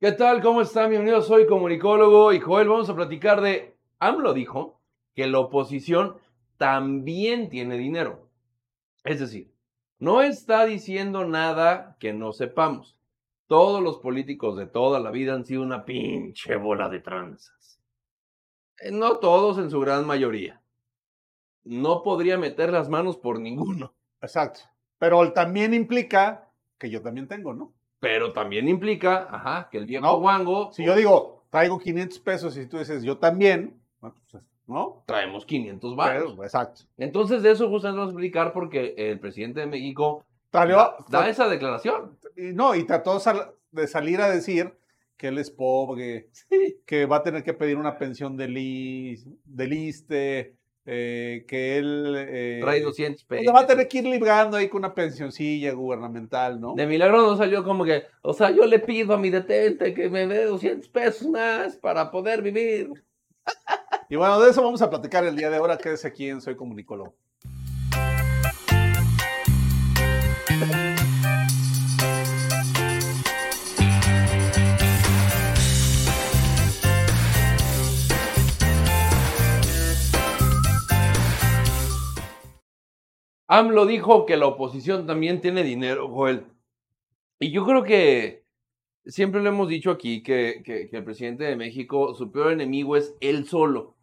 ¿Qué tal? ¿Cómo están? Bienvenidos, soy comunicólogo y Joel. Vamos a platicar de. AMLO dijo que la oposición también tiene dinero. Es decir, no está diciendo nada que no sepamos. Todos los políticos de toda la vida han sido una pinche bola de tranzas. Eh, No todos, en su gran mayoría. No podría meter las manos por ninguno. Exacto. Pero también implica que yo también tengo, ¿no? Pero también implica, ajá, que el viejo No, guango. Si yo digo, traigo 500 pesos y tú dices, yo también, pues, ¿no? Traemos 500 baros. Exacto. Entonces, de eso justamente vamos a explicar porque el presidente de México Salió- da, da esa declaración. y no, y trató sal- de salir a decir que él es pobre, que va a tener que pedir una pensión del, del ISSSTE, eh, que él eh, Trae 200 pues, pesos. va a tener que ir librando ahí con una pensioncilla gubernamental, ¿no? De milagro no salió como que, o sea, yo le pido a mi detente que me dé 200 pesos más para poder vivir. Y bueno, de eso vamos a platicar el día de ahora. Quédese aquí en Soy Comunicólogo. AMLO dijo que la oposición también tiene dinero, Joel. Y yo creo que siempre lo hemos dicho aquí, que, que- el presidente de México, su peor enemigo es él solo.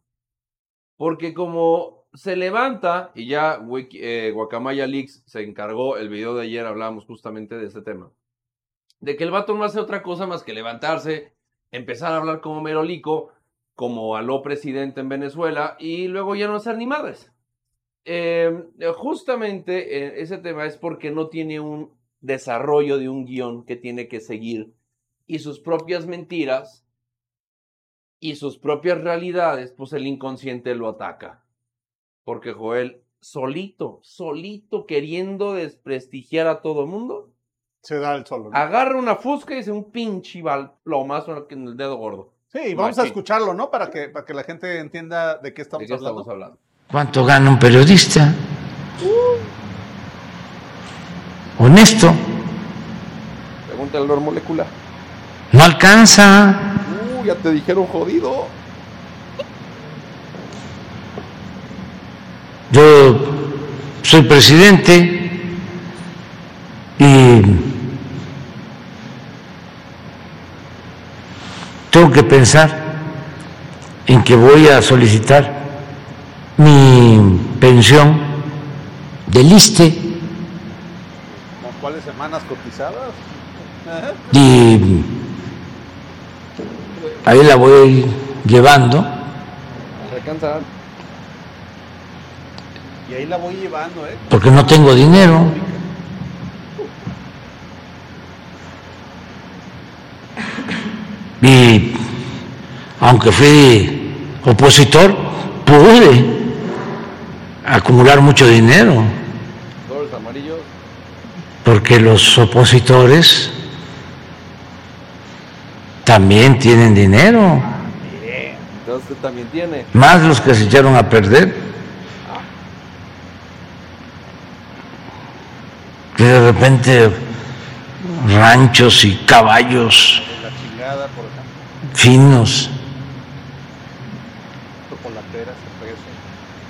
Porque como se levanta, y ya eh, Guacamaya Leaks se encargó, el video de ayer hablábamos justamente de ese tema, de que el vato no hace otra cosa más que levantarse, empezar a hablar como merolico, como aló presidente en Venezuela, y luego ya no hacer ni madres. Eh, justamente eh, ese tema es porque no tiene un desarrollo de un guion que tiene que seguir y sus propias mentiras y sus propias realidades, pues el inconsciente lo ataca. Porque Joel, solito, solito queriendo desprestigiar a todo mundo, Se da el solo. ¿no? agarra una fusca y dice un pinche plomazo en el dedo gordo. Sí, vamos a escucharlo, ¿no? Para que, para que la gente entienda de qué ¿De estamos qué hablando. estamos hablando? ¿Cuánto gana un periodista? Honesto. Pregúntale al molecular. No alcanza. Uh, ya te dijeron jodido. Yo soy presidente y tengo que pensar en que voy a solicitar mi pensión del ¿Con cuáles semanas cotizadas? Y ahí la voy a ir llevando. Alcanza. Y ahí la voy llevando, ¿eh? porque no tengo dinero. Y aunque fui opositor, pude acumular mucho dinero, porque los opositores también tienen dinero, Entonces también tiene. más los que se echaron a perder. Que de repente ranchos y caballos finos, Chocolateras,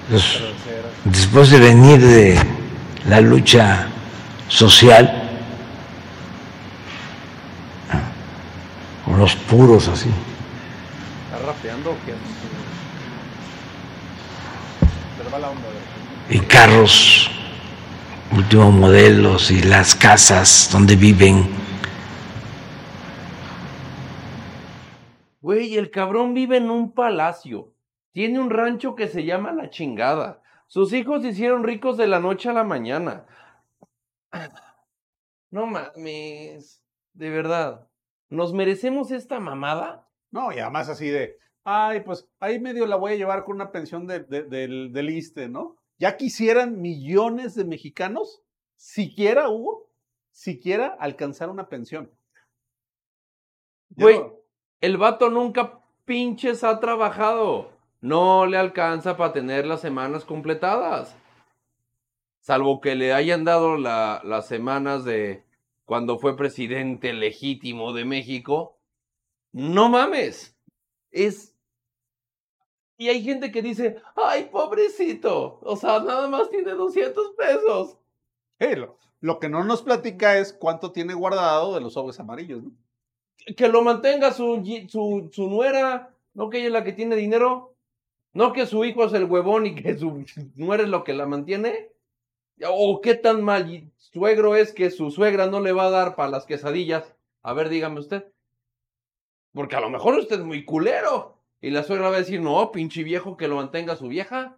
los- cerveceras. después de venir de la lucha social, con los puros así, ¿Está rapeando o qué? Pero va la onda, ¿verdad? y carros últimos modelos y las casas donde viven, Güey, el cabrón vive en un palacio. Tiene un rancho que se llama La Chingada. Sus hijos se hicieron ricos de la noche a la mañana. No mames. De verdad. ¿Nos merecemos esta mamada? No, y además así de, ay, pues ahí medio la voy a llevar con una pensión de- de- del, del ISSSTE, ¿no? Ya quisieran millones de mexicanos, siquiera, Hugo, siquiera alcanzar una pensión. Güey, no- el vato nunca pinches ha trabajado. No le alcanza para tener las semanas completadas. Salvo que le hayan dado la- las semanas de cuando fue presidente legítimo de México No mames. Es. Y hay gente que dice, ay, pobrecito. O sea, nada más tiene 200 pesos. Eh, lo, lo que no nos platica es cuánto tiene guardado de los sobres amarillos, ¿no? Que lo mantenga su, su, su nuera. No que ella es la que tiene dinero. No que su hijo es el huevón y que su nuera es lo que la mantiene. O qué tan mal suegro es que su suegra no le va a dar para las quesadillas. A ver, dígame usted. Porque a lo mejor usted es muy culero. Y la suegra va a decir, no, pinche viejo, que lo mantenga su vieja.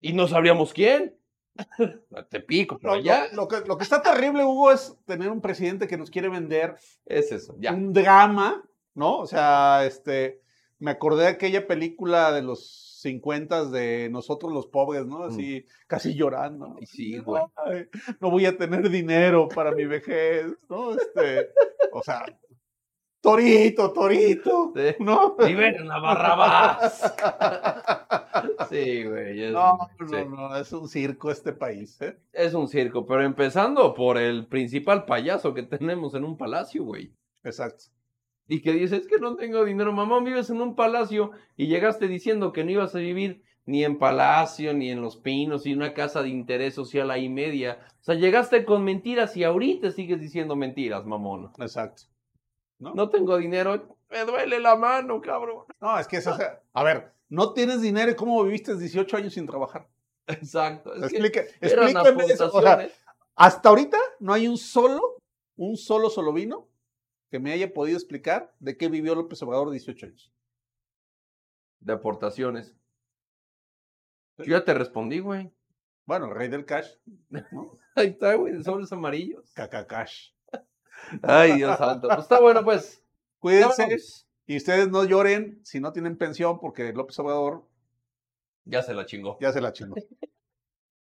Y no sabríamos quién. Te pico, pero Lo, ya. lo- lo que, lo que está terrible, Hugo, es tener un presidente que nos quiere vender Es eso, ya. un drama, ¿no? O sea, este, me acordé de aquella película de los 50 de nosotros los pobres, ¿no? Así, casi llorando. ¿no? Mm. Sí, güey. Ay, no voy a tener dinero para mi vejez, ¿no? Este, o sea, torito, torito, Sí. ¿no? Liberen a Barrabás. Sí, güey. Es, No, sí. no, no, es un circo este país, ¿eh? es un circo, pero empezando por el principal payaso que tenemos en un palacio, güey. Exacto. Y que dice, es que no tengo dinero, mamá, vives en un palacio y llegaste diciendo que no ibas a vivir ni en palacio, ni en Los Pinos, y en una casa de interés social ahí media. O sea, llegaste con mentiras y ahorita sigues diciendo mentiras, mamón. Exacto. ¿No? No tengo dinero, me duele la mano, cabrón. No, es que es, o sea, a ver, no tienes dinero y cómo viviste 18 años sin trabajar. Exacto. Es Explica, explícame eso. O sea, hasta ahorita no hay un solo, un solo solovino que me haya podido explicar de qué vivió López Obrador 18 años. de aportaciones. Yo ya te respondí, güey. Bueno, el rey del cash, ¿no? Ahí está, güey, de sobres amarillos. Cacacash. Ay, Dios santo. Pues está bueno, pues. Cuídense vámonos. y ustedes no lloren si no tienen pensión porque López Obrador Ya se la chingó. ya se la chingó.